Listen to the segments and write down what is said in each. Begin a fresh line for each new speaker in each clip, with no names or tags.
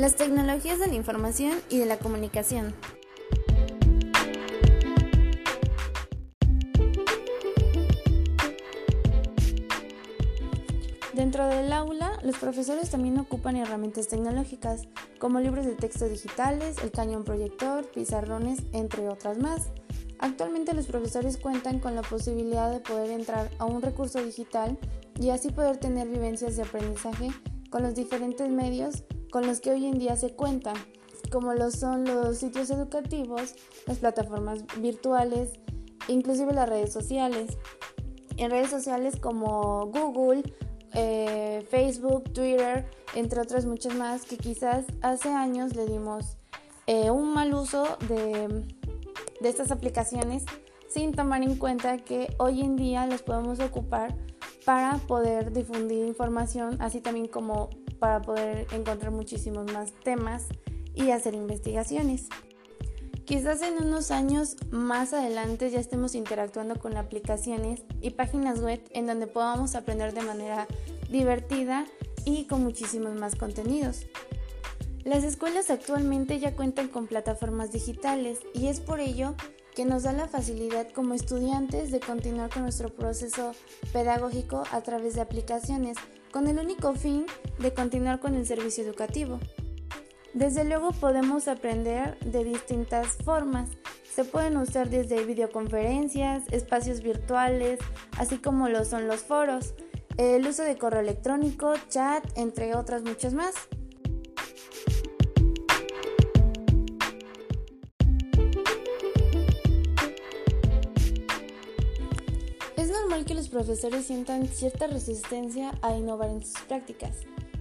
Las tecnologías de la información y de la comunicación. Dentro del aula, los profesores también ocupan herramientas tecnológicas, como libros de texto digitales, el cañón proyector, pizarrones, entre otras más. Actualmente los profesores cuentan con la posibilidad de poder entrar a un recurso digital y así poder tener vivencias de aprendizaje con los diferentes medios con los que hoy en día se cuentan, como lo son los sitios educativos, las plataformas virtuales, inclusive las redes sociales. En redes sociales como Google, eh, Facebook, Twitter, entre otras muchas más que quizás hace años le dimos eh, un mal uso de, de estas aplicaciones sin tomar en cuenta que hoy en día las podemos ocupar para poder difundir información, así también como para poder encontrar muchísimos más temas y hacer investigaciones. Quizás en unos años más adelante ya estemos interactuando con aplicaciones y páginas web en donde podamos aprender de manera divertida y con muchísimos más contenidos. Las escuelas actualmente ya cuentan con plataformas digitales y es por ello que nos da la facilidad como estudiantes de continuar con nuestro proceso pedagógico a través de aplicaciones, con el único fin de continuar con el servicio educativo. Desde luego podemos aprender de distintas formas. Se pueden usar desde videoconferencias, espacios virtuales, así como lo son los foros, el uso de correo electrónico, chat, entre otras muchas más. Que los profesores sientan cierta resistencia a innovar en sus prácticas,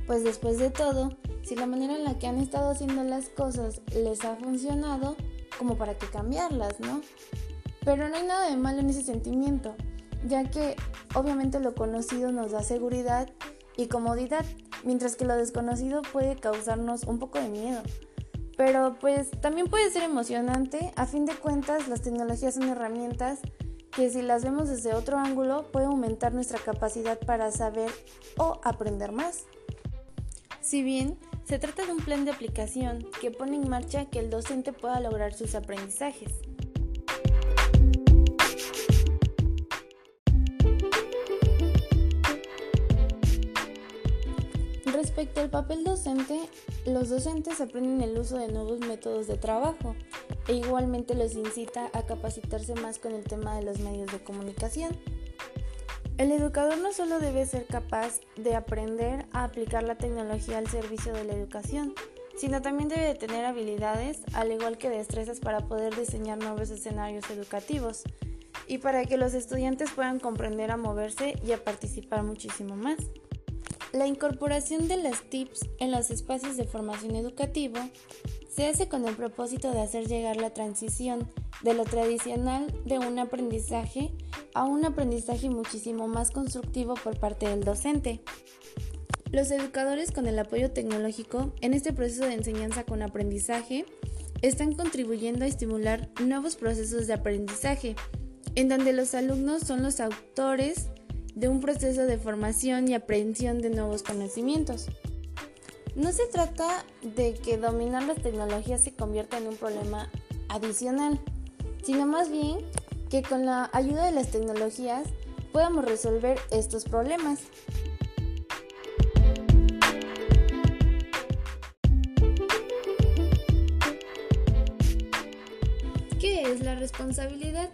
pues después de todo, si la manera en la que han estado haciendo las cosas les ha funcionado, como para que cambiarlas, ¿no? Pero no hay nada de malo en ese sentimiento, ya que obviamente lo conocido nos da seguridad y comodidad, mientras que lo desconocido puede causarnos un poco de miedo. Pero pues también puede ser emocionante, a fin de cuentas las tecnologías son herramientas que si las vemos desde otro ángulo puede aumentar nuestra capacidad para saber o aprender más. Si bien se trata de un plan de aplicación que pone en marcha que el docente pueda lograr sus aprendizajes. Respecto al papel docente, los docentes aprenden el uso de nuevos métodos de trabajo e igualmente los incita a capacitarse más con el tema de los medios de comunicación. El educador no solo debe ser capaz de aprender a aplicar la tecnología al servicio de la educación, sino también debe de tener habilidades, al igual que destrezas para poder diseñar nuevos escenarios educativos y para que los estudiantes puedan comprender a moverse y a participar muchísimo más. La incorporación de las TIPS en los espacios de formación educativa se hace con el propósito de hacer llegar la transición de lo tradicional de un aprendizaje a un aprendizaje muchísimo más constructivo por parte del docente. Los educadores con el apoyo tecnológico en este proceso de enseñanza con aprendizaje están contribuyendo a estimular nuevos procesos de aprendizaje, en donde los alumnos son los autores de un proceso de formación y aprehensión de nuevos conocimientos. No se trata de que dominar las tecnologías se convierta en un problema adicional, sino más bien que con la ayuda de las tecnologías podamos resolver estos problemas. ¿Qué es la responsabilidad?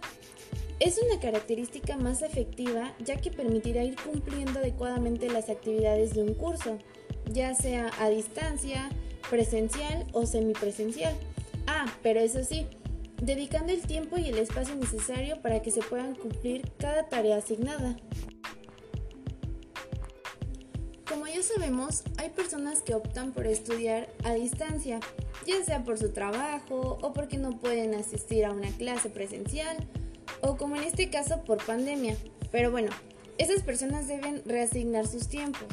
Es una característica más efectiva ya que permitirá ir cumpliendo adecuadamente las actividades de un curso, ya sea a distancia, presencial o semipresencial. Ah, pero eso sí, dedicando el tiempo y el espacio necesario para que se puedan cumplir cada tarea asignada. Como ya sabemos, hay personas que optan por estudiar a distancia, ya sea por su trabajo o porque no pueden asistir a una clase presencial o como en este caso por pandemia. Pero bueno, esas personas deben reasignar sus tiempos,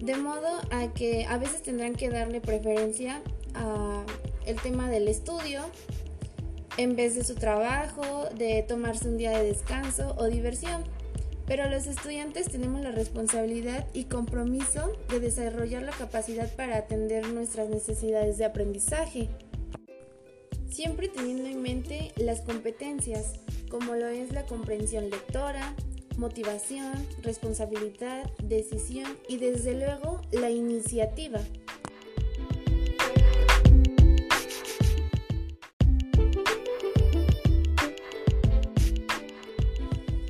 de modo a que a veces tendrán que darle preferencia al tema del estudio en vez de su trabajo, de tomarse un día de descanso o diversión. pero los estudiantes tenemos la responsabilidad y compromiso de desarrollar la capacidad para atender nuestras necesidades de aprendizaje, siempre teniendo en mente las competencias, como lo es la comprensión lectora, motivación, responsabilidad, decisión y desde luego la iniciativa.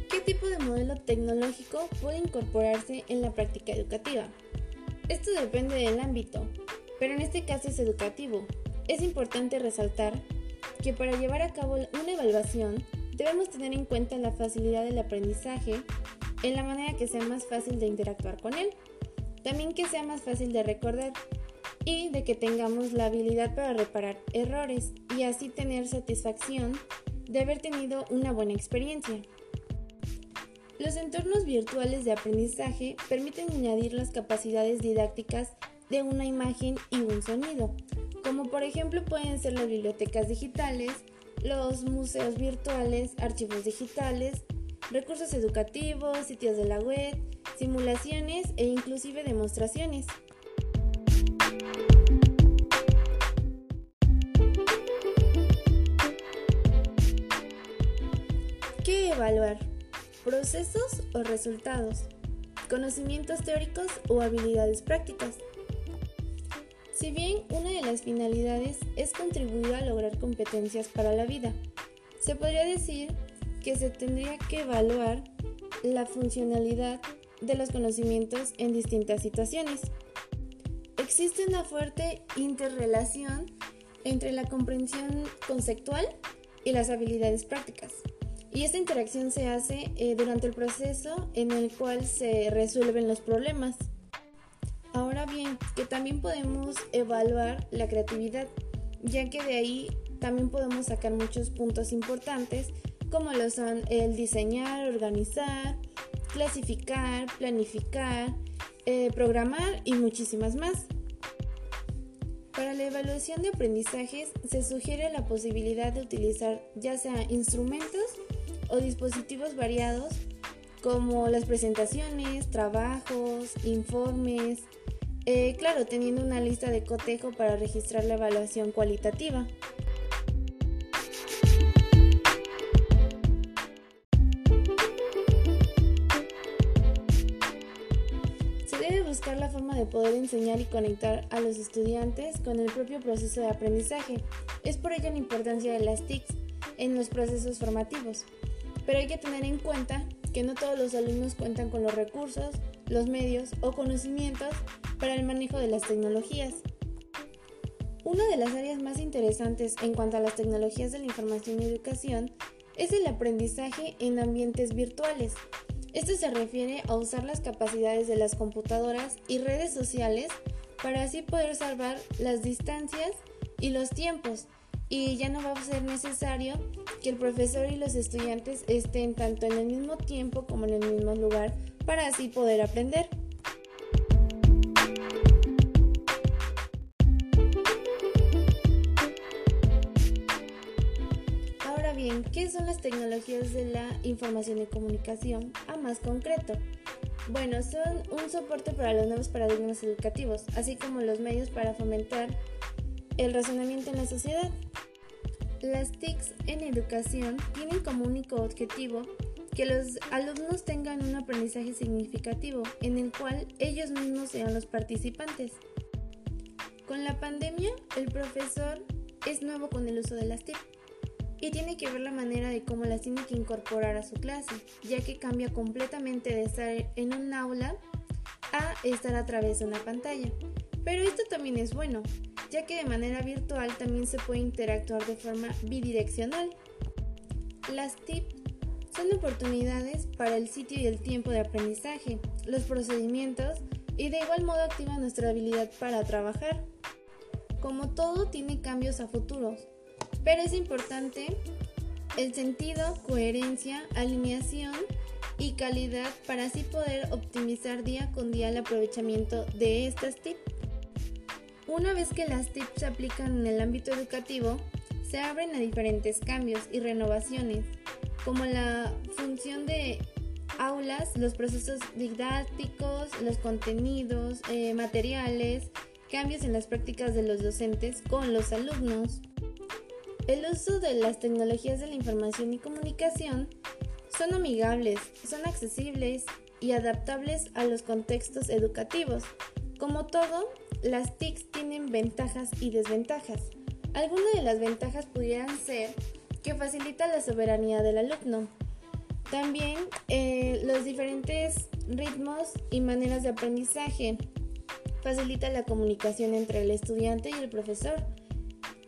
¿Qué tipo de modelo tecnológico puede incorporarse en la práctica educativa? Esto depende del ámbito, pero en este caso es educativo. Es importante resaltar que para llevar a cabo una evaluación debemos tener en cuenta la facilidad del aprendizaje en la manera que sea más fácil de interactuar con él, también que sea más fácil de recordar y de que tengamos la habilidad para reparar errores y así tener satisfacción de haber tenido una buena experiencia. Los entornos virtuales de aprendizaje permiten añadir las capacidades didácticas de una imagen y un sonido, como por ejemplo pueden ser las bibliotecas digitales, los museos virtuales, archivos digitales, recursos educativos, sitios de la web, simulaciones e inclusive demostraciones. ¿Qué evaluar? ¿Procesos o resultados? ¿Conocimientos teóricos o habilidades prácticas? Si bien una de las finalidades es contribuir a lograr competencias para la vida, se podría decir que se tendría que evaluar la funcionalidad de los conocimientos en distintas situaciones. Existe una fuerte interrelación entre la comprensión conceptual y las habilidades prácticas. Y esta interacción se hace eh, durante el proceso en el cual se resuelven los problemas. Ahora bien, que también podemos evaluar la creatividad, ya que de ahí también podemos sacar muchos puntos importantes, como lo son el diseñar, organizar, clasificar, planificar, eh, programar y muchísimas más. Para la evaluación de aprendizajes se sugiere la posibilidad de utilizar ya sea instrumentos o dispositivos variados como las presentaciones, trabajos, informes, eh, claro, teniendo una lista de cotejo para registrar la evaluación cualitativa. Se debe buscar la forma de poder enseñar y conectar a los estudiantes con el propio proceso de aprendizaje. Es por ello la importancia de las TICs en los procesos formativos. Pero hay que tener en cuenta que no todos los alumnos cuentan con los recursos, los medios o conocimientos para el manejo de las tecnologías. Una de las áreas más interesantes en cuanto a las tecnologías de la información y educación es el aprendizaje en ambientes virtuales. Esto se refiere a usar las capacidades de las computadoras y redes sociales para así poder salvar las distancias y los tiempos y ya no va a ser necesario que el profesor y los estudiantes estén tanto en el mismo tiempo como en el mismo lugar para así poder aprender. Las tecnologías de la información y comunicación? A más concreto. Bueno, son un soporte para los nuevos paradigmas educativos, así como los medios para fomentar el razonamiento en la sociedad. Las TICs en educación tienen como único objetivo que los alumnos tengan un aprendizaje significativo en el cual ellos mismos sean los participantes. Con la pandemia, el profesor es nuevo con el uso de las TIC y tiene que ver la manera de cómo las tiene que incorporar a su clase, ya que cambia completamente de estar en un aula a estar a través de una pantalla. Pero esto también es bueno, ya que de manera virtual también se puede interactuar de forma bidireccional. Las TIP son oportunidades para el sitio y el tiempo de aprendizaje, los procedimientos y de igual modo activa nuestra habilidad para trabajar. Como todo tiene cambios a futuros, pero es importante el sentido, coherencia, alineación y calidad para así poder optimizar día con día el aprovechamiento de estas TIP. Una vez que las TIPS se aplican en el ámbito educativo, se abren a diferentes cambios y renovaciones, como la función de aulas, los procesos didácticos, los contenidos, eh, materiales, cambios en las prácticas de los docentes con los alumnos. El uso de las tecnologías de la información y comunicación son amigables, son accesibles y adaptables a los contextos educativos. Como todo, las TICs tienen ventajas y desventajas. Algunas de las ventajas pudieran ser que facilita la soberanía del alumno. También eh, los diferentes ritmos y maneras de aprendizaje. Facilita la comunicación entre el estudiante y el profesor.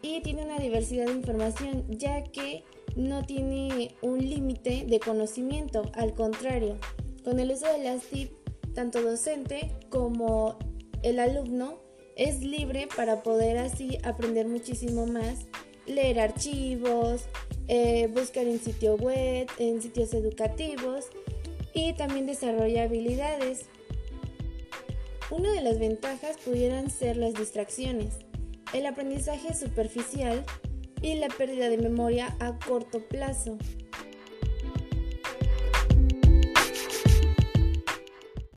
Y tiene una diversidad de información ya que no tiene un límite de conocimiento. Al contrario, con el uso de las TIC, tanto docente como el alumno es libre para poder así aprender muchísimo más, leer archivos, eh, buscar en sitio web, en sitios educativos y también desarrolla habilidades. Una de las ventajas pudieran ser las distracciones, el aprendizaje superficial y la pérdida de memoria a corto plazo.